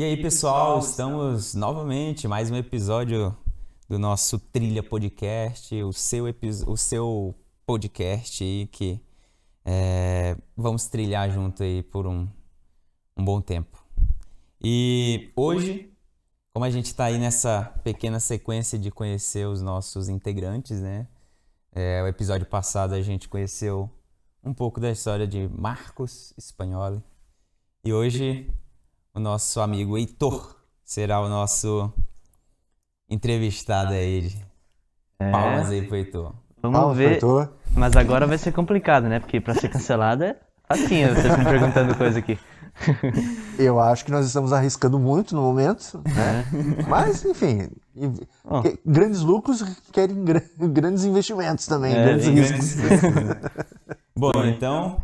E aí, pessoal, estamos novamente mais um episódio do nosso Trilha Podcast, o seu, o seu podcast aí que é, vamos trilhar junto aí por um, um bom tempo. E hoje, como a gente está aí nessa pequena sequência de conhecer os nossos integrantes, né? É, o episódio passado a gente conheceu um pouco da história de Marcos Spagnoli. E hoje o nosso amigo Heitor será o nosso entrevistado aí. É. Palmas aí pro Heitor. Vamos Palmas ver. Heitor. Mas agora vai ser complicado, né? Porque pra ser cancelado é facinho vocês me perguntando coisa aqui. Eu acho que nós estamos arriscando muito no momento, né? É. Mas, enfim, oh. grandes lucros querem grandes investimentos também, é, grandes riscos. Bom, então,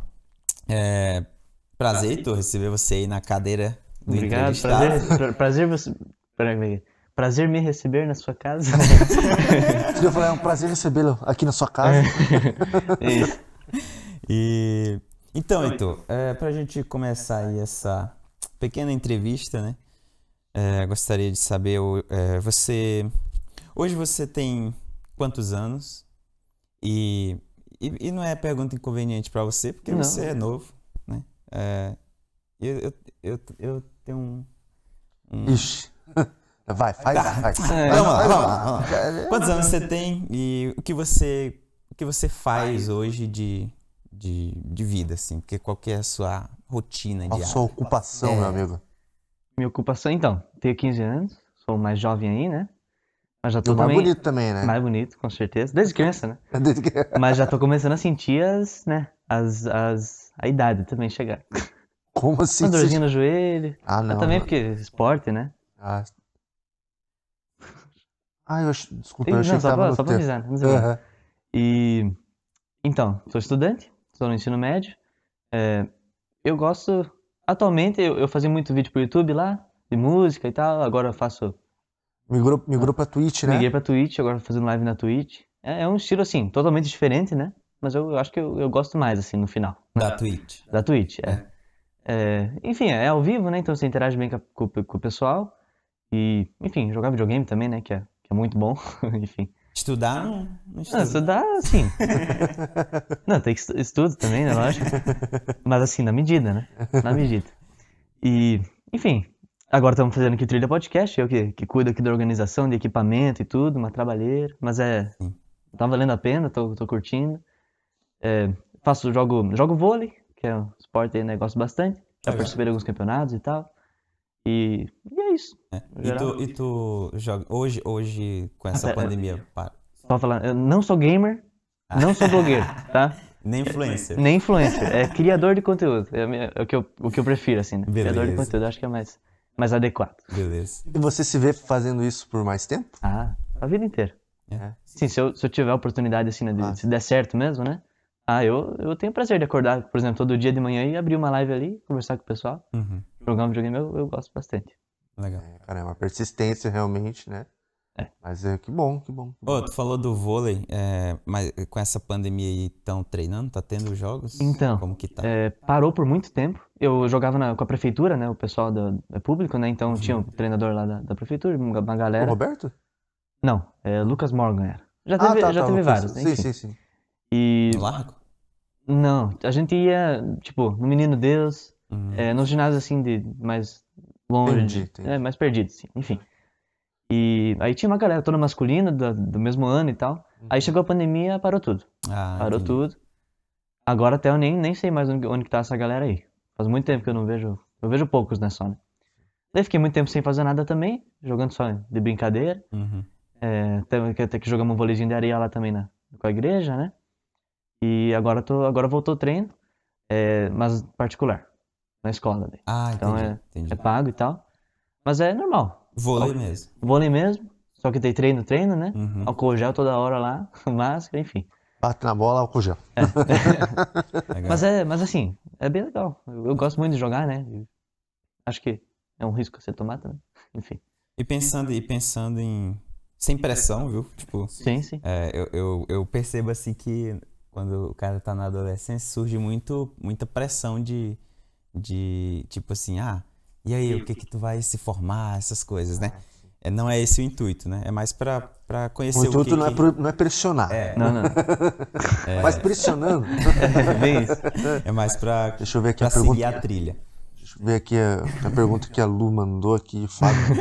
é, prazer, Heitor, receber você aí na cadeira Obrigado, prazer, prazer você... Peraí, prazer me receber na sua casa. Eu falei, é um prazer recebê-lo aqui na sua casa. Isso. E então, Heitor, é, para a gente começar aí essa pequena entrevista, né? É, gostaria de saber, é, você hoje você tem quantos anos? E, e, e não é pergunta inconveniente para você, porque não. você é novo, né? É, eu, eu, eu, eu tenho um, um... Ixi. Vai, faz, tá. vai. Vamos lá, vamos lá, vamos lá. Quantos anos você tem e o que você, o que você faz hoje de de, de vida, assim? Porque qual que é a sua rotina diária? A sua ocupação, é... meu amigo? Minha ocupação, então, tenho 15 anos, sou mais jovem aí, né? Mas já tô e mais bonito também, né? Mais bonito, com certeza. Desde criança, né? Desde criança. Mas já tô começando a sentir as, né? As, as, a idade também chegar. Como assim? Uma dorzinha no joelho. Ah, não. Mas também porque esporte, né? Ah, ah eu ach... desculpa, eu achei não, que tava pra, só pra avisar. Uhum. E... Então, sou estudante, estou no ensino médio. É, eu gosto. Atualmente eu, eu fazia muito vídeo pro YouTube lá, de música e tal. Agora eu faço. Migrou, migrou pra Twitch, né? Migrei pra Twitch, agora fazendo live na Twitch. É, é um estilo assim, totalmente diferente, né? Mas eu, eu acho que eu, eu, gosto mais, assim, no final. Da Twitch. Da Twitch, é. é. É enfim, é ao vivo, né? Então você interage bem com, com, com, o pessoal. E, enfim, jogar videogame também, né? Que é, que é muito bom. enfim. Estudar não, não Não, estudar, sim. não, tem que estudo também, né? Lógico. Mas assim, na medida, né? Na medida. E, enfim, agora estamos fazendo aqui Trilha Podcast, eu que, que cuido aqui da organização, de equipamento e tudo, uma trabalheira. Mas é. Sim. Tá valendo a pena, tô, tô curtindo. É, faço, jogo, jogo vôlei, que é um esporte aí, né? Gosto bastante. Já percebi alguns campeonatos e tal. E, e é isso. É. E, tu, e tu joga hoje, hoje com essa ah, pandemia? Para. Só falar, eu não sou gamer, não sou blogueiro, tá? Nem influencer. Nem influencer. É criador de conteúdo. É, é o, que eu, o que eu prefiro, assim, né? Beleza. Criador de conteúdo, acho que é mais, mais adequado. Beleza. E você se vê fazendo isso por mais tempo? Ah, a vida inteira. É. Sim, se eu, se eu tiver a oportunidade, assim, né, de, ah. se der certo mesmo, né? Ah, eu, eu tenho prazer de acordar, por exemplo, todo dia de manhã e abrir uma live ali, conversar com o pessoal. Uhum jogar um videogame eu, eu gosto bastante. Legal. É, cara, é uma persistência realmente, né? É. Mas é que bom, que bom. Que bom. tu falou do vôlei, é, mas com essa pandemia aí, estão treinando? Tá tendo jogos? Então, como que tá? É, parou por muito tempo. Eu jogava na, com a prefeitura, né? O pessoal do, é público, né? Então uhum. tinha um treinador lá da, da prefeitura, uma galera. O Roberto? Não, é Lucas Morgan era. Já teve, ah, tá, já tá, teve vários, né? Sim, sim, sim. E... No largo? Não, a gente ia, tipo, no Menino Deus, Uhum. É, nos ginásios assim de mais longe, entendi. É, mais perdido, assim, enfim. E aí tinha uma galera toda masculina do, do mesmo ano e tal. Uhum. Aí chegou a pandemia, parou tudo. Ah, parou entendi. tudo. Agora até eu nem, nem sei mais onde, onde que tá essa galera aí. Faz muito tempo que eu não vejo. Eu vejo poucos, né, só, né? Daí fiquei muito tempo sem fazer nada também, jogando só de brincadeira. Uhum. É, até, até que jogamos um vôleizinho de areia lá também na, com a igreja, né? E agora, tô, agora voltou o treino, é, mas particular na escola. Daí. Ah, então entendi, é, entendi. é pago e tal. Mas é normal. Vôlei mesmo. Vôlei mesmo. Só que tem treino, treino, né? Uhum. Álcool gel toda hora lá, máscara, enfim. Bate na bola, álcool gel. É. mas, é, mas assim, é bem legal. Eu, eu, gosto muito de jogar, né? Acho que é um risco você tomar também. Enfim. E pensando, e pensando em. Sem pressão, viu? Tipo, sim, sim. É, eu, eu, eu percebo assim que quando o cara tá na adolescência surge muito, muita pressão de de tipo assim, ah, E aí, o que que tu vai se formar, essas coisas, né? É, não é esse o intuito, né? É mais para conhecer o, o intuito que, não, que... É não é pressionar. É. Não, não. É. Mas pressionando. É bem isso. É mais para Deixa eu ver aqui pra a pergunta. seguir a trilha. Deixa eu ver aqui a, a pergunta que a Lu mandou aqui. Fábio.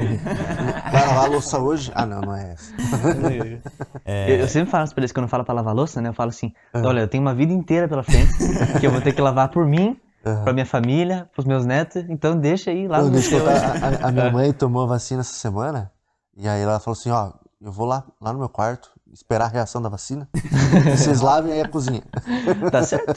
Vai lavar a louça hoje? Ah, não, não é essa. Eu, eu sempre falo pra eles, quando eu falo pra lavar louça, né? Eu falo assim, olha, eu tenho uma vida inteira pela frente, que eu vou ter que lavar por mim, pra minha família, pros meus netos, então deixa aí, lava Não, eu seu. a, a minha mãe tomou a vacina essa semana, e aí ela falou assim, ó, eu vou lá, lá no meu quarto, esperar a reação da vacina, e vocês lavem aí a cozinha. Tá certo?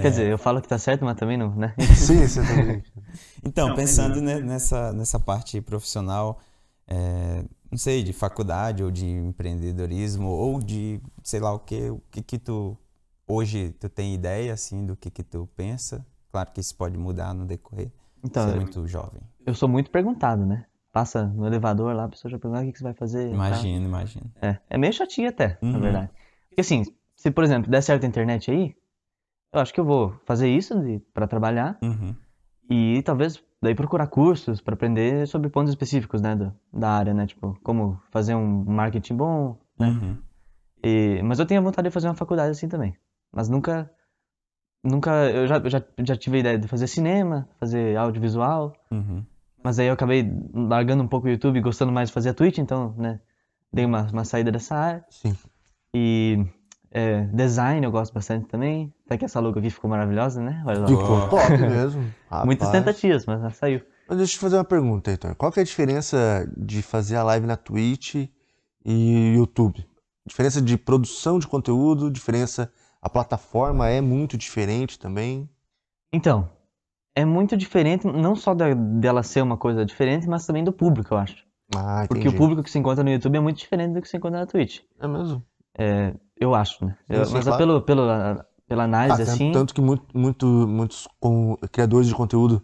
Quer dizer, eu falo que tá certo, mas também não, né? Sim, você também. Então, pensando né, nessa, nessa parte profissional, é, não sei, de faculdade ou de empreendedorismo ou de sei lá o que, o que que tu hoje tu tem ideia assim do que que tu pensa? Claro que isso pode mudar no decorrer. Então, Você é eu- muito jovem. eu sou muito perguntado, né? Passa no elevador lá, a pessoa já pergunta "Ah, o que, que você vai fazer. Imagino, imagino. É, é meio chatinho até, na Uhum. verdade. Porque assim, se por exemplo der certo a internet aí, eu acho que eu vou fazer isso pra trabalhar Uhum. e talvez daí procurar cursos pra aprender sobre pontos específicos, né, do- da área, né, tipo, como fazer um marketing bom, né? Uhum. E- mas eu tenho vontade de fazer uma faculdade assim também. Mas nunca, nunca, eu já, já, já tive a ideia de fazer cinema, fazer audiovisual, Uhum. mas aí eu acabei largando um pouco o YouTube, gostando mais de fazer a Twitch, então, né, dei uma, uma saída dessa área. Sim. E é, design eu gosto bastante também. Até que essa logo aqui ficou maravilhosa, né? Olha lá. Ficou top mesmo. Muitas rapaz. tentativas, mas ela saiu. Mas deixa eu te fazer uma pergunta, Heitor. Qual que é a diferença de fazer a live na Twitch e YouTube? Diferença de produção de conteúdo, diferença... A plataforma é muito diferente também. Então, é muito diferente, não só da- dela ser uma coisa diferente, mas também do público, eu acho. Ah, Porque o público que se encontra no YouTube é muito diferente do que se encontra na Twitch. É mesmo. É, eu acho, né? Eu- mas claro. pelo, pelo, pela Ah, análise, tanto, assim. tanto que muito, muito, muitos criadores de conteúdo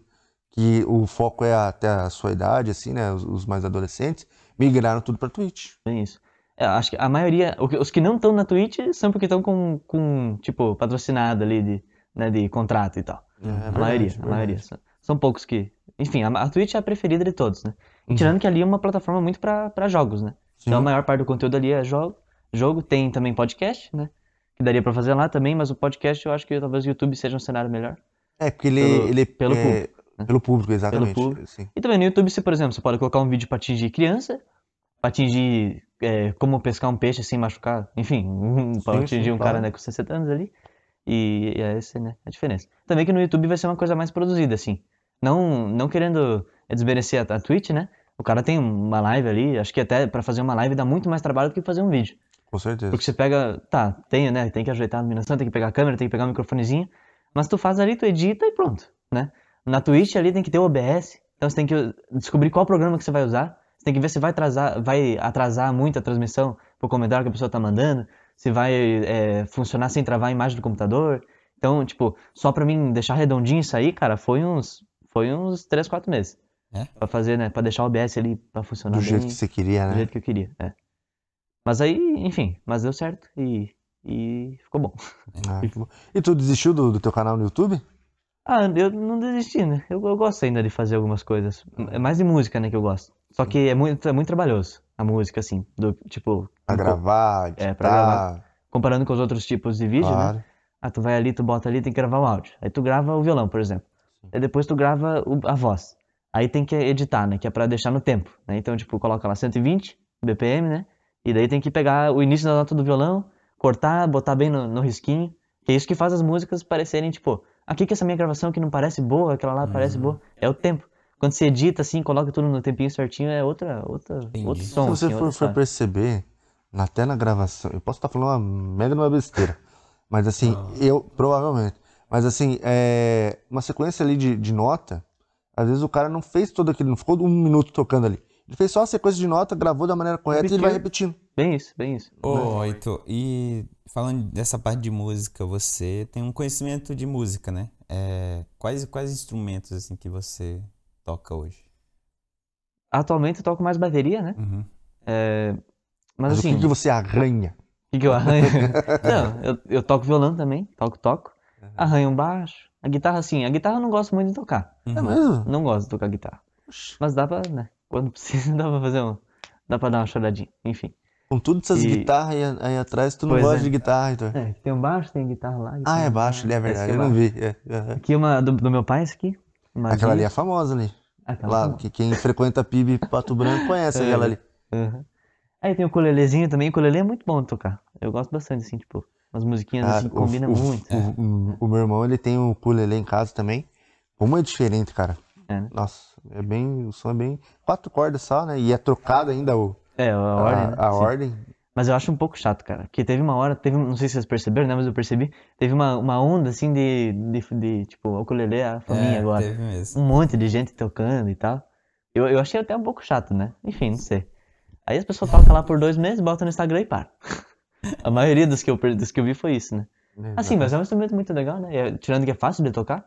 que o foco é até a sua idade, assim, né? Os, os mais adolescentes, migraram tudo pra Twitch. Bem isso. É, acho que a maioria, os que não estão na Twitch são porque estão com, com, tipo, patrocinado ali de, né, de contrato e tal. É a verdade, maioria, a verdade. maioria. São, são poucos que. Enfim, a, a Twitch é a preferida de todos, né? Uhum. tirando que ali é uma plataforma muito pra pra jogos, né? Sim. Então a maior parte do conteúdo ali é jogo. Jogo tem também podcast, né? Que daria pra fazer lá também, mas o podcast eu acho que talvez o YouTube seja um cenário melhor. É, porque ele, Pelo- ele pelo é, público, né? Pelo público, exatamente. público. Sim. E também no YouTube, você, por exemplo, você pode colocar um vídeo pra atingir criança, pra atingir é, como pescar um peixe sem machucar, enfim, um, Sim, atingir sim, um cara claro. né, com 60 anos ali. E, e é essa né, a diferença. Também que no YouTube vai ser uma coisa mais produzida, assim. Não, não querendo desmerecer a, a Twitch, né? O cara tem uma live ali, acho que até pra fazer uma live dá muito mais trabalho do que fazer um vídeo. Com certeza. Porque você pega, tá, tem, né? Tem que ajeitar a iluminação, tem que pegar a câmera, tem que pegar o microfonezinho. Mas tu faz ali, tu edita e pronto, né? Na Twitch ali tem que ter o OBS. Então você tem que descobrir qual programa que você vai usar. Você tem que ver se vai atrasar, vai atrasar muito a transmissão pro comentário que a pessoa tá mandando. Se vai é, funcionar sem travar a imagem do computador. Então, tipo, só pra mim deixar redondinho isso aí, cara, foi uns, foi uns 3, 4 meses. É? Pra fazer, né? Pra deixar o OBS ali pra funcionar Do bem jeito que você queria, do né? jeito que eu queria, é. Mas aí, enfim, mas deu certo e, e ficou bom. Ah. E tu desistiu do, do teu canal no YouTube? Ah, eu não desisti, né? Eu, eu gosto ainda de fazer algumas coisas. É mais de música, né, que eu gosto. Só que é muito, é muito trabalhoso a música, assim. Do, tipo, Pra co- gravar, editar, É, pra gravar. comparando com os outros tipos de vídeo, né? claro. Ah, tu vai ali, tu bota ali, tem que gravar o áudio. Aí tu grava o violão, por exemplo. Aí depois tu grava o- a voz. Aí tem que editar, né? Que é pra deixar no tempo, né? Então, tipo, coloca lá 120 BPM, né? E daí tem que pegar o início da nota do violão, cortar, botar bem no, no risquinho. Que é isso que faz as músicas parecerem, tipo, aqui que essa minha gravação que não parece boa, aquela lá parece boa. É o tempo. Quando você edita assim, coloca tudo no tempinho certinho, é outra, outra, Entendi. outro Se som. você assim, for, outra for história. perceber, até na gravação, eu posso estar falando uma mega de uma besteira, mas assim, eu, provavelmente, mas assim, é, uma sequência ali de, de nota, às vezes o cara não fez todo aquilo, não ficou um minuto tocando ali. Ele fez só a sequência de nota, gravou da maneira correta e ele vai repetindo. Bem isso, bem isso. Ô, Heitor, e falando dessa parte de música, você tem um conhecimento de música, né? É, quais, quais instrumentos assim que você toca hoje? Atualmente eu toco mais bateria, né? Uhum. Mas, Mas assim, o que, que você arranha? O que, que eu arranho? Não, eu, eu toco violão também, toco, toco. Arranho um baixo, A guitarra, sim. A guitarra eu não gosto muito de tocar. É mesmo? Não gosto de tocar guitarra. Mas dá pra, né? Quando precisa, dá pra fazer um. Dá pra dar uma choradinha. Enfim. Com tudo essas E- guitarras aí, aí atrás, tu não Pois gosta é. de guitarra, então. É, tem um baixo, tem guitarra lá. Ah, guitarra é lá. baixo, ali, é verdade. Eu é não vi. é, é. Aqui uma do, do meu pai, esse aqui. Aquela ali é famosa ali. Aquela Lá, famosa. que quem frequenta PIB Pato Branco conhece É. aquela ali. Aham. Aí tem o ukulelezinho também. O ukulele é muito bom de tocar. Eu gosto bastante, assim, tipo, umas musiquinhas Cara, assim, o- combina o, muito. O, o- o meu irmão, ele tem um ukulele em casa também. Como é diferente, cara. É, né? Nossa, é bem. O som é bem. Quatro cordas só, né? E é trocado ainda o, É, a a, ordem, né? a Sim. ordem. Mas eu acho um pouco chato, cara. Porque teve uma hora, teve, não sei se vocês perceberam, né? Mas eu percebi. Teve uma, uma onda, assim, de, de, de tipo, o ukulele é a faminha É, agora. teve mesmo. Um monte de gente tocando e tal. Eu, eu achei até um pouco chato, né? Enfim, não sei. Aí as pessoas tocam lá por dois meses, botam no Instagram e param. A maioria dos que eu, dos que eu vi foi isso, né? Assim, mas é um instrumento muito legal, né? É- Tirando que é fácil de tocar.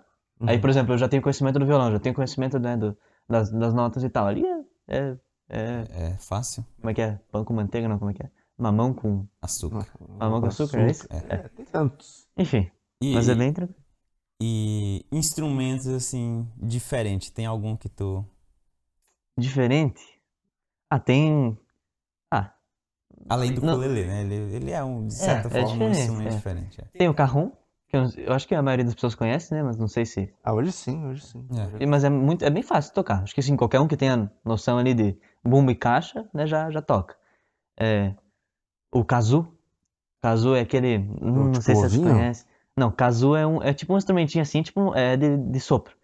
Aí, Uhum. por exemplo, eu já tenho conhecimento do violão, já tenho conhecimento né, do, das, das notas e tal. Ali é, é, é- É fácil. Como é que é? Pão com manteiga, não? Como é que é? Mamão com. Açúcar. Mamão com açúcar, é isso? É, tem tantos. Enfim, E, mas é bem tranquilo. e instrumentos, assim, diferentes. Tem algum que tu... Diferente? Ah, tem. Ah, Além do Não. ukulele, né? Ele, ele é, um, de certa é forma, um diferente, instrumento é. diferente. é. tem o carrom, eu, eu acho que a maioria das pessoas conhece, né? Mas não sei se. Ah, hoje sim, hoje sim. É. Mas é muito, é bem fácil tocar. Acho que assim, qualquer um que tenha noção ali de bumbo e caixa, né, já, já toca. É, o kazoo. Kazoo é aquele. Não, tipo sei se vocês ovinho? conhecem. Não, kazoo é, um, é tipo um instrumentinho assim, tipo é de, de sopro.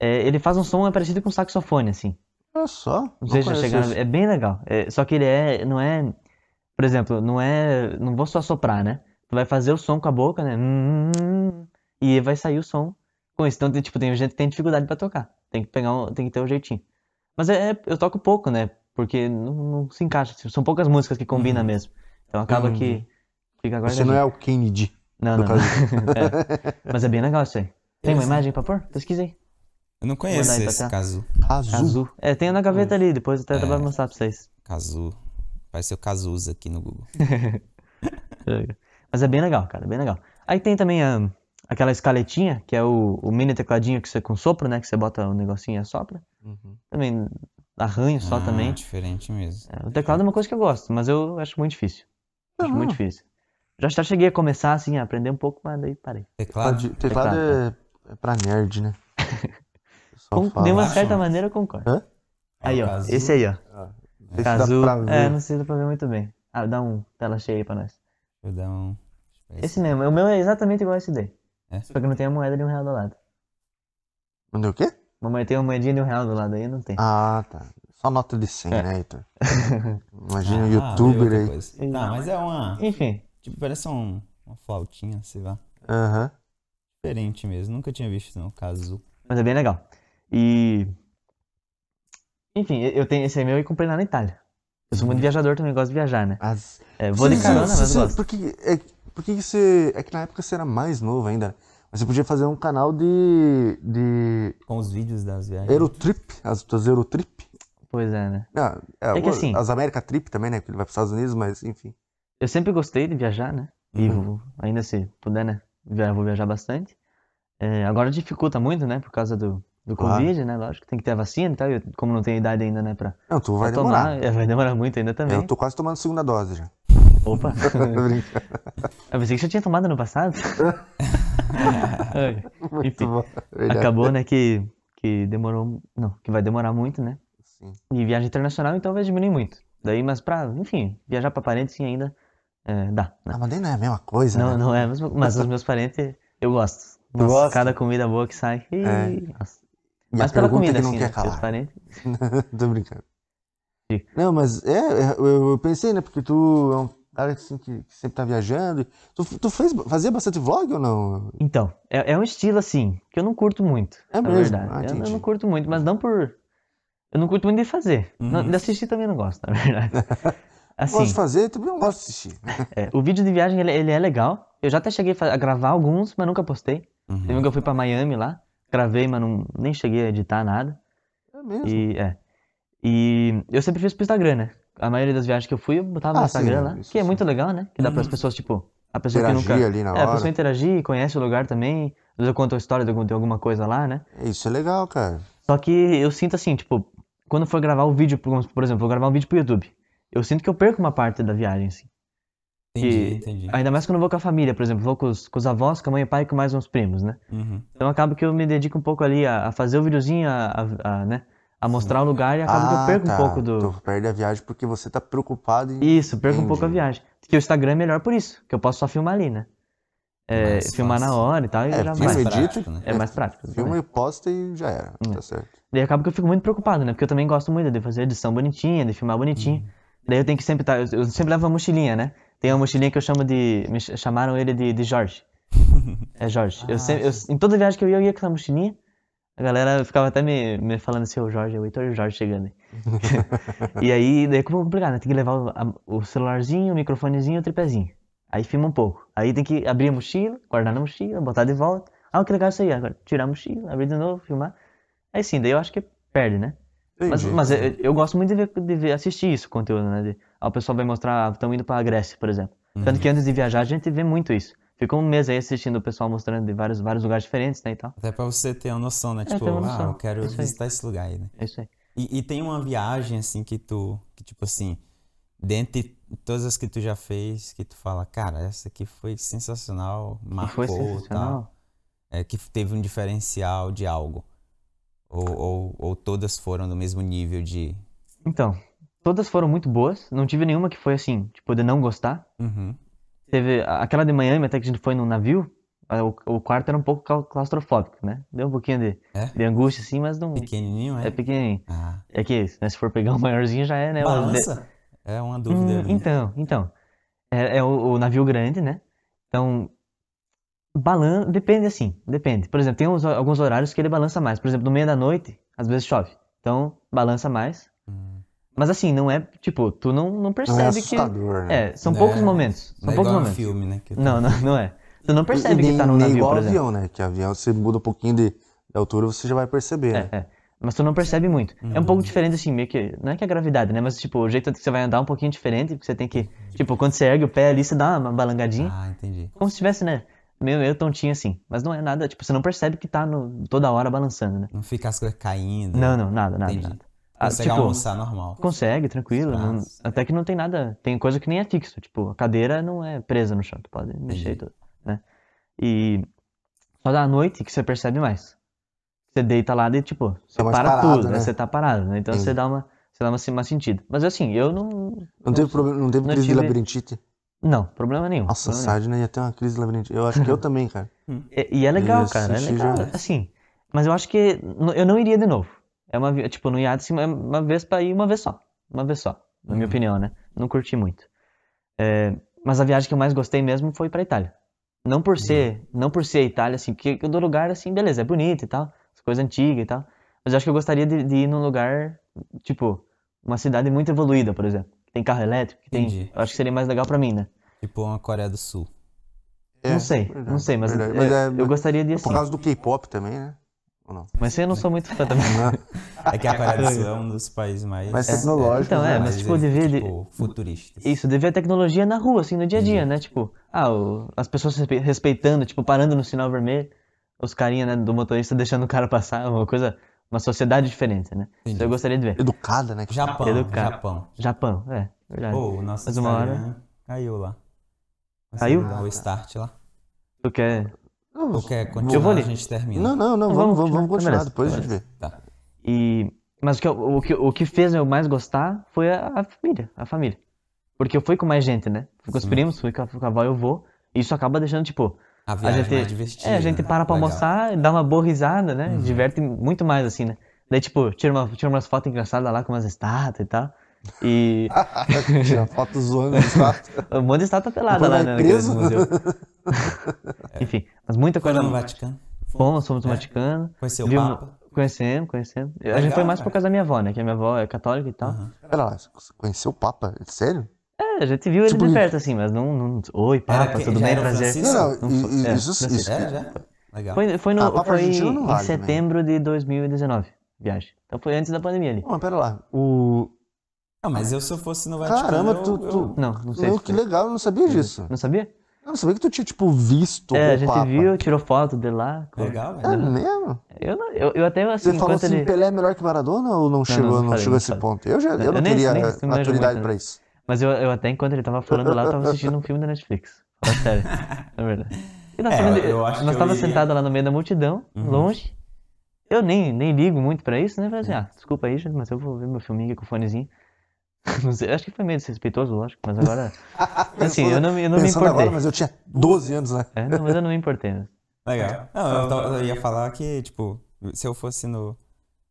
É, ele faz um som é parecido com saxofone, assim. Olha só. Não sei se esse. É bem legal. É, só que ele é. Não é. Por exemplo, não é. Não vou só soprar, né? Tu vai fazer o som com a boca, né? Hum, E vai sair o som com isso. Então, tem, tipo, tem gente que tem dificuldade pra tocar. Tem que pegar um, tem que ter um jeitinho. Mas é, é- eu toco pouco, né? Porque não, não se encaixa. São poucas músicas que combinam Uhum. mesmo. Então acaba Uhum. que fica agora. Você não é o Kennedy. Não, não. É. Mas é bem legal isso aí. Tem uma imagem pra pôr? Pesquisa aí. Eu não conheço aí esse. Azul. Azul. É, tem na gaveta ali, depois até É. vai mostrar pra vocês. Cazu. Parece o Cazuza aqui no Google. Mas é bem legal, cara, bem legal. Aí tem também a, aquela escaletinha, que é o, o mini tecladinho que você com sopro, né? Que você bota o negocinho e assopra. Uhum. Também arranho só Ah, também. diferente mesmo. É, o teclado é uma coisa que eu gosto, mas eu acho muito difícil. Acho muito difícil. Já, já cheguei a começar assim, a aprender um pouco, mas daí parei. Teclado? Teclado, teclado é, é pra nerd, né? Com, fala. de uma acho. certa maneira eu concordo. Hã? Aí, ó. Cazu. Esse aí, ó. Pra ver. É, não sei se dá pra ver muito bem. Ah, dá um tela cheia aí pra nós. Esse mesmo. O meu é exatamente igual a esse daí. É? Só que não tem a moeda de um real do lado. Não deu o quê? Mamãe tem uma moedinha de um real do lado aí, não tem. Ah, tá. Só nota de 100, É. né, Heitor? Imagina o Ah, youtuber aí. coisa. Não, mas é uma... Enfim, Tipo, parece um, uma flautinha, sei lá. Aham. Diferente mesmo. Nunca tinha visto, não. Cazu. mas é bem legal. E. Enfim, eu tenho esse aí meu e comprei lá na Itália. Eu sou muito viajador também, gosto de viajar, né? As... É, vou de Você- carona, você- mas você- gosto. Por que, é, por que que você. É que na época você era mais novo ainda. né? Mas você podia fazer um canal de. de. Com os vídeos das viagens. Eurotrip, as tuas Eurotrip. Pois é, né? Ah, é, É que o- assim- As América Trip também, né? Porque ele vai para os Estados Unidos, mas enfim. Eu sempre gostei de viajar, né? E Uhum. vou- ainda se puder, né? Vou viajar bastante. É, agora dificulta muito, né? Por causa do, do Claro. Covid, né? Lógico, tem que ter a vacina e tal. Eu, como não tenho idade ainda, né? Pra, Não, tu vai tomar, demorar. é, vai demorar muito ainda também. Eu tô quase tomando a segunda dose já. Opa! Eu pensei que já tinha tomado no passado. Enfim. Acabou, né? Que, que demorou. Não, que vai demorar muito, né? Sim. E viagem internacional, então vai diminuir muito. Daí, mas pra, enfim, viajar pra parentes sim ainda é, dá. né? Ah, mas daí não é a mesma coisa, Não, né? não é, mas, mas os meus parentes eu gosto. Nossa? Cada comida boa que sai. É. nossa. Mas pela pergunta comida, que não assim, quer né? Seus calar. Tô brincando. Sim. Não, mas é, eu, pensei, né? Porque tu é um cara assim, que, que sempre tá viajando. Tu, tu fez, fazia bastante vlog ou não? Então, é, é um estilo assim, que eu não curto muito. É mesmo? verdade. Ah, eu, eu não curto muito, mas não por. Eu não curto muito de fazer. Não- Uhum. de assistir também não gosto, na verdade. Assim, gosto de fazer, também não gosto de assistir. é, o vídeo de viagem ele, ele é legal. Eu já até cheguei a gravar alguns, mas nunca postei. Uhum. Teve um que eu fui pra Miami lá, gravei, mas não, nem cheguei a editar nada. É mesmo. E, é. E eu sempre fiz pro Instagram, né? A maioria das viagens que eu fui, eu botava Ah, no Instagram sim, lá, que é sim. muito legal, né? Que dá para as Uhum. pessoas, tipo, a pessoa que Interagir nunca. ali na É, a hora. pessoa interagir, conhece o lugar também. Às vezes eu conto a história de alguma coisa lá, né? Isso é legal, cara. Só que eu sinto assim, tipo, quando for gravar o vídeo, por exemplo, vou gravar um vídeo pro YouTube, eu sinto que eu perco uma parte da viagem, assim. Entendi, entendi. Ainda mais quando eu vou com a família, por exemplo, vou com os, com os avós, com a mãe e pai e com mais uns primos, né? Uhum. Então acaba que eu me dedico um pouco ali a, a fazer o videozinho, a, a, a né? a mostrar Sim. o lugar e acaba ah, que eu ah, perco tá. um pouco do. Tu perde a viagem porque você tá preocupado em. Isso, perco Entendi. um pouco a viagem. Porque o Instagram é melhor por isso, que eu posso só filmar ali, né? É, filmar na hora e tal, e é, já vai. Edito, né? É mais prático. Filma e posta e já era, tá certo. Daí acaba que eu fico muito preocupado, né? Porque eu também gosto muito de fazer edição bonitinha, de filmar bonitinho. Uhum. Daí eu tenho que sempre estar. Tá, eu sempre levo uma mochilinha, né? Tem uma mochilinha que eu chamo de. Me chamaram ele de, de Jorge. É Jorge. Ah, eu sempre, eu, em toda viagem que eu ia, eu ia com essa mochilinha. A galera ficava até me, me falando assim, o Jorge, o Heitor Jorge chegando aí. e aí, daí é complicado, né? Tem que levar o, a, o celularzinho, o microfonezinho e o tripézinho. Aí filma um pouco. Aí tem que abrir a mochila, guardar na mochila, botar de volta. Ah, que legal isso aí. Agora tirar a mochila, abrir de novo, filmar. Aí sim, daí eu acho que perde, né? Mas, mas eu, eu, gosto muito de ver, de ver, assistir isso, conteúdo, né? De, ah, o pessoal vai mostrar, estão indo pra Grécia, por exemplo. Uhum. Tanto que antes de viajar a gente vê muito isso. Ficou um mês aí assistindo o pessoal mostrando de vários, vários lugares diferentes, né, e tal. Até pra você ter uma noção, né? É, tipo, ah, eu quero é visitar esse lugar aí, né? É isso aí. E, e, tem uma viagem, assim, que tu, que tipo assim, dentre todas as que tu já fez, que tu fala, cara, essa aqui foi sensacional, marcou, foi sensacional. tal. É, que teve um diferencial de algo. Ou, ou, ou todas foram do mesmo nível de... Então, todas foram muito boas. Não tive nenhuma que foi assim, tipo, de não gostar. Uhum. Teve aquela de Miami, até que a gente foi no navio. O, o quarto era um pouco claustrofóbico, né? Deu um pouquinho de, é? de angústia, assim, mas não. Pequenininho, é? É pequenininho. Ah. É que, né, se for pegar um maiorzinho, já é, né? Balança? É uma dúvida. Hum, então, então. É, é o, o, navio grande, né? Então, balança. Depende assim, depende. Por exemplo, tem uns, alguns horários que ele balança mais. Por exemplo, no meio da noite, às vezes chove. Então, balança mais. Hum. Mas assim, não é, tipo, tu não, não percebe não é que. Né? É, são é, poucos momentos. São não é poucos igual momentos. filme, né? Não, não, não é. Tu não percebe nem, que tá no navio, igual por exemplo. avião, né? Que avião você muda um pouquinho de, de altura, você já vai perceber, é, né? É. Mas tu não percebe muito. Uhum. É um pouco diferente, assim, meio que. Não é que é a gravidade, né? Mas, tipo, o jeito que você vai andar é um pouquinho diferente, porque você tem que. Tipo, quando você ergue o pé ali, você dá uma balangadinha. Ah, entendi. Como se tivesse, né? Meio, meio tontinho assim. Mas não é nada, tipo, você não percebe que tá no, toda hora balançando, né? Não fica as coisas caindo. Não, não, nada, nada, entendi. nada. Ah, consegue tipo, almoçar normal. Consegue, tranquilo. Não, até que não tem nada. Tem coisa que nem é fixo. Tipo, a cadeira não é presa no chão. Tu pode Entendi. mexer e tudo, né? E só da noite que você percebe mais. Você deita lá e, tipo, você tá para parado, tudo, né? né? Você tá parado, né? Então Entendi. você dá uma. Você dá uma, uma sentido. Mas assim, eu não. Não, não teve, problema, não teve não crise tive... de labirintite? Não, problema nenhum. Nossa, problema Sadna ia ter uma crise de labirintite. Eu acho que eu também, cara. E, e é legal, cara. É legal. Já... Assim. Mas eu acho que eu não iria de novo. É uma, tipo, no iate, assim, é uma vez pra ir uma vez só. Uma vez só, na minha uhum. opinião, né? Não curti muito. É, mas a viagem que eu mais gostei mesmo foi pra Itália. Não por ser, uhum. não por ser Itália, assim, porque do lugar, assim, beleza, é bonito e tal, as coisas antigas e tal. Mas eu acho que eu gostaria de, de, ir num lugar, tipo, uma cidade muito evoluída, por exemplo. Tem carro elétrico, que tem. Eu acho que seria mais legal pra mim, né? Tipo uma Coreia do Sul. É, não sei, verdade, não sei, mas, é, mas é, eu gostaria de ir assim. Por causa do K-pop também, né? Ou não? Mas eu não sou muito fã também. é que a Coreia do Sul é um dos países mais... Mais tecnológicos. Então, é, né? mas tipo, de ver... Tipo, futuristas. Isso, de ver a tecnologia na rua, assim, no dia a dia, né? Tipo, ah, o, as pessoas respeitando, tipo, parando no sinal vermelho, os carinha, né, do motorista deixando o cara passar, uma coisa... Uma sociedade diferente, né? Entendi. Isso eu gostaria de ver. Educada, né? Japão, Educada. Japão. Japão, é, verdade. Pô, o nosso Mas uma hora... caiu lá. Caiu? Dá o start lá. Tu quer... Ou quer continuar, eu vou a gente termina? Não, não, não, vamos, vamos, vamos continuar, depois a gente vê. Tá. E, mas o que, o, que, o que fez eu mais gostar foi a, a, família, a família. Porque eu fui com mais gente, né? Fui com os primos, fui com a, com a avó e o vô. E isso acaba deixando, tipo... A viagem a gente, mais divertida. É, a gente para pra Legal. almoçar, dá uma boa risada, né? Uhum. Diverte muito mais, assim, né? Daí, tipo, tira, uma, tira umas fotos engraçadas lá com umas estátuas e tal. E. Tira foto zoando estátua. um monte de estátua pelada lá, né? Preso? Museu. Enfim, mas muita coisa. Foi no Vaticano? Fomos, fomos no é. Vaticano. Conheceu o Papa? Conhecemos, conhecemos. Legal, a gente foi mais cara. por causa da minha avó, né? Que a minha avó é católica e tal. Uhum. Pera lá, conheceu o Papa? Sério? É, a gente viu ele tipo, de perto, assim, mas não. não... Oi, Papa, tudo bem? Prazer. Não, não, não, é, isso, isso, é, já. Legal. Foi, foi, no, ah, foi em vale, setembro de 2019, viagem. Então foi antes da pandemia ali. Não, pera lá. O, não, mas eu se eu fosse no Vaticano. Caramba, tu. Eu, tu... Não, não sei. Meu, que legal, eu não sabia disso. Não sabia? Eu não sabia que tu tinha, tipo, visto É, a gente Papa. viu, tirou foto dele lá. Legal, É velho. mesmo? Eu, não- eu, eu até, assim, Você falou assim, ele... Pelé é melhor que Maradona ou não chegou, não não chegou não a esse ponto? Eu, já, eu Eu não nem- teria nem- maturidade muito, pra né? isso. Mas eu, eu até, enquanto ele tava falando lá, eu tava assistindo um filme da Netflix. Fala sério. É verdade. E nós É, tava, eu acho que nós eu tava iria- sentado lá no meio da multidão, Uhum. longe. Eu nem, nem ligo muito pra isso, né? Falei assim, ah, desculpa aí, gente, mas eu vou ver meu filminho aqui com o fonezinho. Não sei, acho que foi meio desrespeitoso, lógico, mas agora... assim, eu não, eu não me importei. agora, mas eu tinha 12 anos, né? É, não, mas eu não me importei. né? Legal. Não, eu, eu ia falar que, tipo, se eu fosse no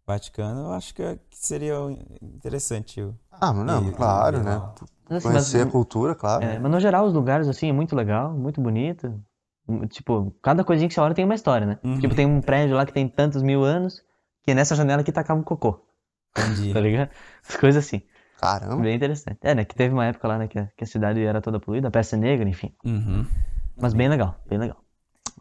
Vaticano, eu acho que, que seria interessante. Ah, mas não, E- claro, e- né? Mas, assim, mas- Conhecer a cultura, claro. É, mas no geral, os lugares, assim, é muito legal, muito bonito. Hum, Tipo, cada coisinha que você olha tem uma história, né? Uhum. Tipo, tem um prédio lá que tem tantos mil anos, que nessa janela aqui tacava um cocô, Entendi. tá ligado? As coisas assim, Caramba. bem interessante. É, né? Que teve uma época lá, né, que a, que a cidade era toda poluída, a peça negra, enfim. Uhum. Mas bem legal, bem legal.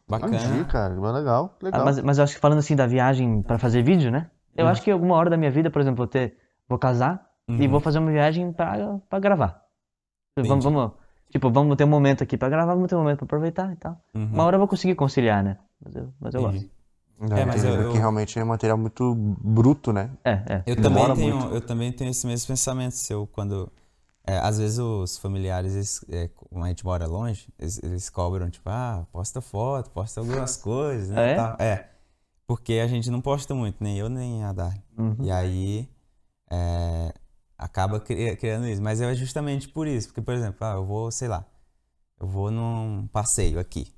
Bacana. Entendi, cara. Mas legal, Ah, legal. mas, mas eu acho que falando assim da viagem pra fazer vídeo, né? Eu Uhum. acho que alguma hora da minha vida, por exemplo, vou ter, vou casar e Uhum. vou fazer uma viagem pra, pra gravar. Entendi. Vamos, vamos, tipo, vamos ter um momento aqui pra gravar, vamos ter um momento pra aproveitar e tal. Uhum. Uma hora eu vou conseguir conciliar, né? Mas eu, mas eu gosto. Não, É, mas eu- porque eu- realmente é material muito bruto, né? É, é. Eu Demora também, tenho, muito. eu também tenho esse mesmo pensamento seu quando. é, às vezes os familiares, eles, é, como a gente mora longe, eles, eles cobram, tipo, ah, posta foto, posta algumas coisas, né? É? tal. É. Porque a gente não posta muito, nem eu, nem a Dar. Uhum. E aí é, acaba cri- criando isso. Mas é justamente por isso. Porque, por exemplo, ah, eu vou, sei lá, eu vou num passeio aqui.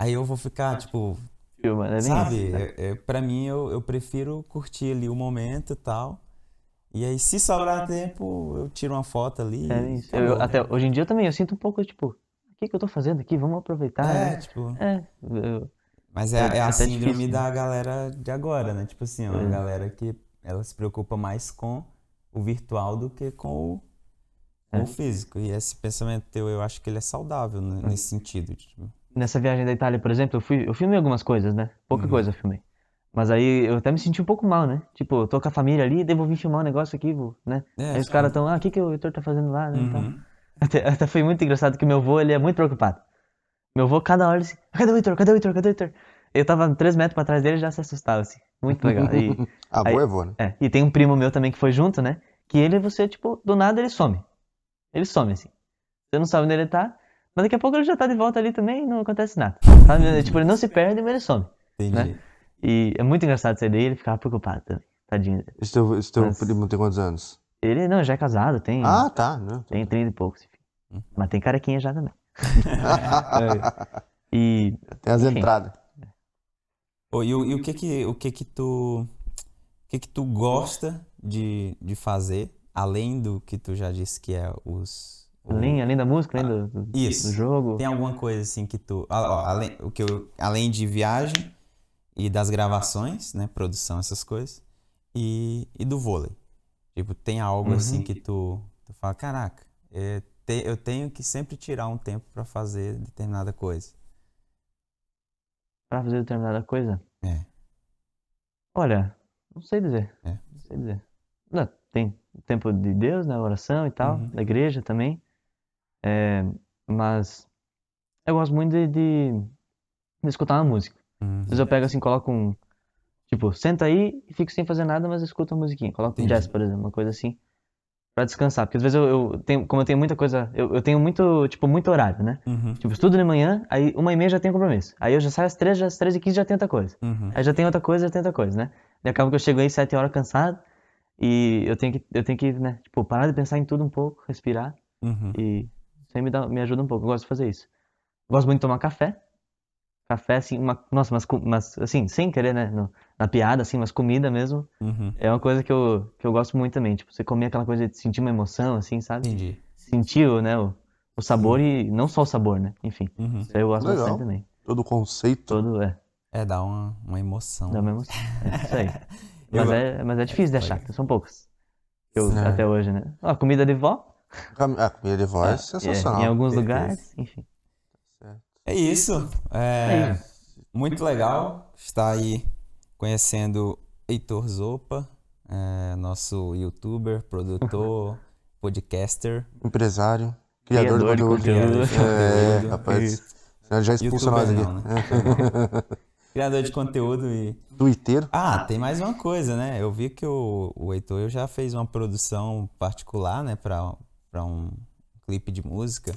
Aí eu vou ficar, tipo, Filma, né? Sabe, isso. é, é, pra mim eu, eu prefiro curtir ali o momento e tal. E aí, se sobrar tempo, eu tiro uma foto ali. É isso. Eu- até hoje em dia também eu sinto um pouco, tipo, o que, que eu tô fazendo aqui? Vamos aproveitar. É, né? tipo. É, eu- Mas é, É, é é a até síndrome difícil, né? da galera de agora, né? Tipo assim, ó, a É. galera que ela se preocupa mais com o virtual do que com o, É. o físico. E esse pensamento teu, eu acho que ele é saudável né, nesse sentido. Tipo, nessa viagem da Itália, por exemplo, eu fui, eu filmei algumas coisas, né? Pouca Uhum. coisa eu filmei. Mas aí eu até me senti um pouco mal, né? Tipo, eu tô com a família ali, vir filmar um negócio aqui, vou, né? é, Aí os caras tão, ah, o que que o Heitor tá fazendo lá, né? Uhum. Até, até foi muito engraçado que meu avô, ele é muito preocupado. Meu avô, cada hora, ele assim, cadê o Heitor? Cadê o Heitor? Cadê o Heitor? Eu tava três metros pra trás dele e já se assustava, assim. Muito legal. E, Avô Aí- é avô, né? é, e tem um primo meu também que foi junto, né? Que ele, você, tipo, do nada ele some. Ele some, assim. Você não sabe onde ele tá, mas daqui a pouco ele já tá de volta ali também e não acontece nada. Sabe? tipo, ele não se perde, mas ele some. Entendi. né? E é muito engraçado isso daí, ele ficava preocupado também. Tadinho. Esse teu, esse teu Mas- primo tem quantos anos? Ele, não, já é casado, tem, Ah, tá. Né? tem 30 e poucos, enfim. Hum. Mas tem carequinha já também. E, tem as Enfim. entradas. Ô, e, o, e o que que o que que tu o que que tu gosta de, de fazer além do que tu já disse que é os o- além, além da música, além do, do, Isso. do jogo, tem alguma coisa assim que tu além o que eu, além de viagem e das gravações né produção essas coisas e, e do vôlei tipo tem algo Uhum. assim que tu, tu fala caraca é, te- eu tenho que sempre tirar um tempo pra fazer determinada coisa pra fazer determinada coisa. É. Olha, não sei dizer. É. Não sei dizer. Não, tem o tempo de Deus, né? Oração e tal, Uhum. da igreja também. É, mas eu gosto muito de, de, de escutar uma música. Uhum. Às vezes eu pego assim, coloco um. Tipo, senta aí e fico sem fazer nada, mas escuto uma musiquinha. Coloco um Entendi. jazz, por exemplo, uma coisa assim. Pra descansar. Porque às vezes eu, eu tenho, como eu tenho muita coisa. Eu, eu tenho muito, tipo, muito horário, né? Uhum. Tipo, estudo de manhã, aí uma e meia já tenho compromisso. Aí eu já saio às três, já às três e quinze já tem outra coisa. Uhum. Aí já tem outra coisa, já tem outra coisa, né? E acaba que eu chego aí sete horas cansado e eu tenho que, eu tenho que, né, tipo, parar de pensar em tudo um pouco, respirar Uhum. e isso aí me, dá, me ajuda um pouco. Eu gosto de fazer isso. Gosto muito de tomar café. Café, assim, uma, nossa, mas, mas assim, sem querer, né, no- na piada, assim, mas comida mesmo, Uhum. é uma coisa que eu, que eu gosto muito também. Tipo, você comer aquela coisa de sentir uma emoção, assim, sabe? Entendi. Sentir, o, né, o, o sabor e não só o sabor, né? Enfim, Uhum. isso aí eu gosto Legal. bastante também. Todo o conceito. Todo, é, É, dá uma, uma emoção. dá uma emoção. É isso aí. Eu- Mas é, mas é difícil de achar, são poucas. Eu, É. Até hoje, né? Ó, comida de vó, A comida de voz é é, sensacional. em alguns lugares, enfim. É isso. É, É isso. muito legal estar aí conhecendo Heitor Zopa, é, nosso youtuber, produtor, podcaster, Empresário. Criador, Criador de de conteúdo. conteúdo. É, rapaz. Já expulsa nós aqui. Não, né? Criador de conteúdo e. Twitter. Ah, tem mais uma coisa, né? Eu vi que o, o Heitor eu já fez uma produção particular, né, pra, pra um clipe de música.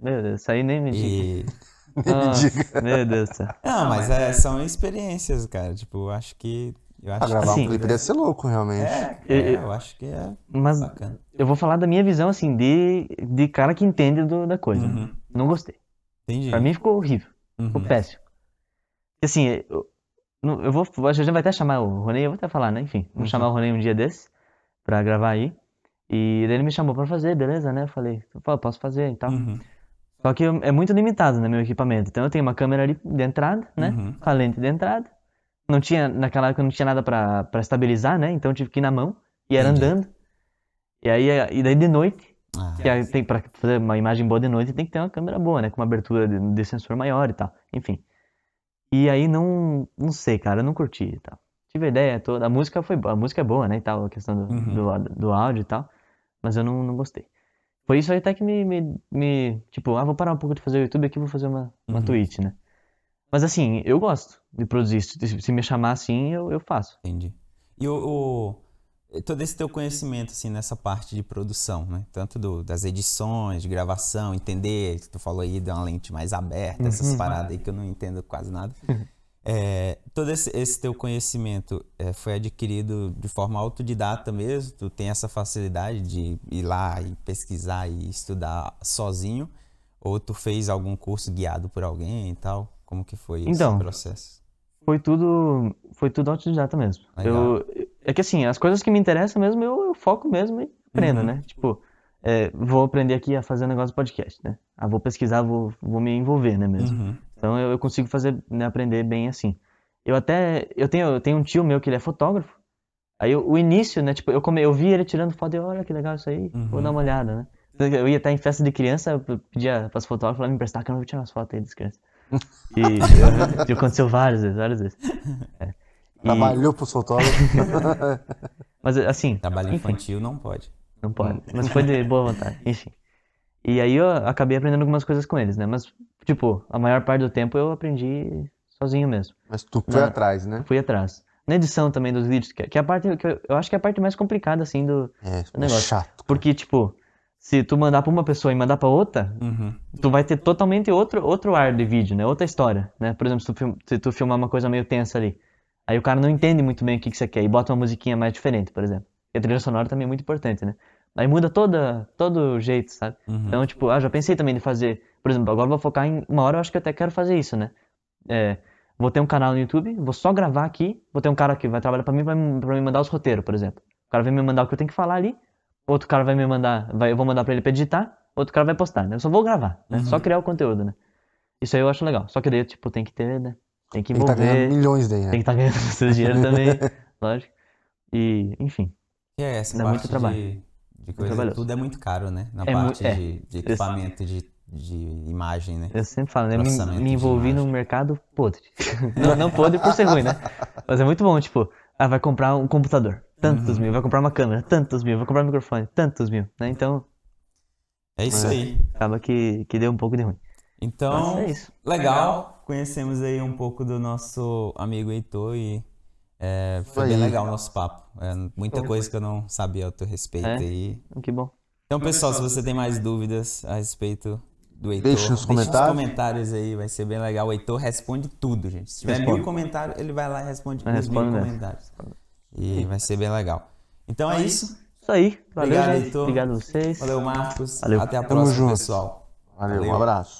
Meu Deus, isso aí nem me diga. Nossa, meu Deus do céu. Não, mas é, são experiências, cara. Tipo, eu acho que. Eu Pra acho gravar Assim, um clipe deve ser louco, realmente. É, Eu- é, eu- acho que é Mas bacana. eu vou falar da minha visão, assim, de, de cara que entende do- da coisa. Uhum. Não gostei. Entendi. Pra mim ficou horrível. Uhum. Ficou péssimo. Assim, eu, não- eu vou. A gente vai até chamar o Ronei, eu vou até falar, né? Enfim, vou Uhum. chamar o Ronei um dia desse pra gravar aí. E daí ele me chamou pra fazer, beleza, né? Eu falei, "Pô, posso fazer e tal. Uhum. Só que eu- é muito limitado, né, meu equipamento. Então eu tenho uma câmera ali de entrada, né? Uhum. Com a lente de entrada. Não tinha, naquela época não tinha nada pra estabilizar, né? Então eu tive que ir na mão e era Entendi. andando. E aí, e daí de noite, Ah, que aí tem pra fazer uma imagem boa de noite, tem que ter uma câmera boa, né? Com uma abertura de, de sensor maior e tal. Enfim. E aí não, não sei, cara, eu não curti e tal. Tive a ideia toda, a música foi a música é boa, né, e tal, a questão do, Uhum. do, do áudio e tal, mas eu não, não gostei. Foi isso aí até que me, me, me, tipo, ah, vou parar um pouco de fazer o YouTube aqui, vou fazer uma, uma Uhum. Twitch, né. Mas assim, eu gosto de produzir isso, se se me chamar assim, eu, eu faço. Entendi. E o, o- todo esse teu conhecimento, assim, nessa parte de produção, né? Tanto do- das edições, de gravação, entender, tu falou aí de uma lente mais aberta, essas Uhum. paradas aí que eu não entendo quase nada. É, todo esse, esse teu conhecimento é, foi adquirido de forma autodidata mesmo? Tu tem essa facilidade de ir lá e pesquisar e estudar sozinho? Ou tu fez algum curso guiado por alguém e tal? Como que foi esse Então, processo? Foi tudo, foi tudo autodidata mesmo. Eu, é que assim, as coisas que me interessam mesmo, eu, eu foco mesmo e aprendo, Uhum. né? Tipo, é, vou aprender aqui a fazer um negócio de podcast, né? Ah, vou pesquisar, vou, vou me envolver, né, mesmo. Uhum. Então eu, eu consigo fazer, né, aprender bem assim. Eu até, eu tenho, eu tenho um tio meu que ele é fotógrafo. Aí eu- o início, né, tipo, eu, come, eu vi ele tirando foto e eu, olha que legal isso aí, vou Uhum. dar uma olhada, né? Eu ia até em festa de criança, eu pedia pras fotógrafas lá me emprestar, que eu não vou tirar umas fotos aí das crianças. E isso aconteceu várias vezes, várias vezes. É. E- Trabalhou pro fotógrafo. mas assim, Trabalho enfim, infantil não pode. não pode. Mas foi de boa vontade, enfim. E aí eu acabei aprendendo algumas coisas com eles, né? Mas, tipo, a maior parte do tempo eu aprendi sozinho mesmo. Mas tu foi Não. atrás, né? Fui atrás. Na edição também dos vídeos, que que é a parte que eu, eu acho que é a parte mais complicada, assim, do. É, é negócio. chato. Porque, tipo, se tu mandar pra uma pessoa e mandar pra outra, Uhum. tu vai ter totalmente outro, outro ar de vídeo, né? Outra história, né? Por exemplo, se tu, se tu filmar uma coisa meio tensa ali, aí o cara não entende muito bem o que, que você quer e bota uma musiquinha mais diferente, por exemplo. E a trilha sonora também é muito importante, né? Aí muda toda, todo o jeito, sabe? Uhum. Então, tipo, ah, já pensei também de fazer, por exemplo, agora eu vou focar em uma hora, eu acho que eu até quero fazer isso, né? É, vou ter um canal no YouTube, vou só gravar aqui, vou ter um cara que vai trabalhar pra mim, vai me- pra me mandar os roteiros, por exemplo. O cara vai me mandar o que eu tenho que falar ali, outro cara vai me mandar, vai, eu vou mandar pra ele pra editar, outro cara vai postar, né? Eu só vou gravar, né? Uhum. Só criar o conteúdo, né? Isso aí eu acho legal. Só que daí, tipo, tem que ter, né? Tem que Tem que tá ganhando envolver, milhões daí, tem né? que estar ganhando seu dinheiro também, lógico. E, enfim. E é essa Dá parte muito trabalho. de, de coisa, tudo é muito caro, né? Na É parte é. de, de equipamento, de, de imagem, né? Eu sempre falo, né? Me, me envolvi num imagem. mercado podre. não, não podre por ser ruim, né? Mas é muito bom, tipo, ah, vai comprar um computador, tantos Uhum. mil, vai comprar uma câmera, tantos mil, vai comprar um microfone, tantos mil, né? Então, É isso É. aí. acaba que, que deu um pouco de ruim. Então, é isso. legal. Conhecemos aí um pouco do nosso amigo Heitor e é, foi Isso bem aí. legal o nosso papo. É, muita coisa que eu não sabia ao teu respeito É? aí. Que bom. Então, pessoal, se você tem mais dúvidas a respeito do Heitor, Deixe nos comentários. comentários aí, vai ser bem legal. O Heitor responde tudo, gente. Se tiver Responde. mil comentários, ele vai lá e responde É, os mil responde mesmo. comentários. E vai ser bem legal. Então é isso. Isso aí. Valeu, Obrigado, gente. Heitor. Obrigado a vocês. Valeu, Marcos. Valeu. Até a Tamo próxima, junto. pessoal. Valeu, Valeu. um abraço.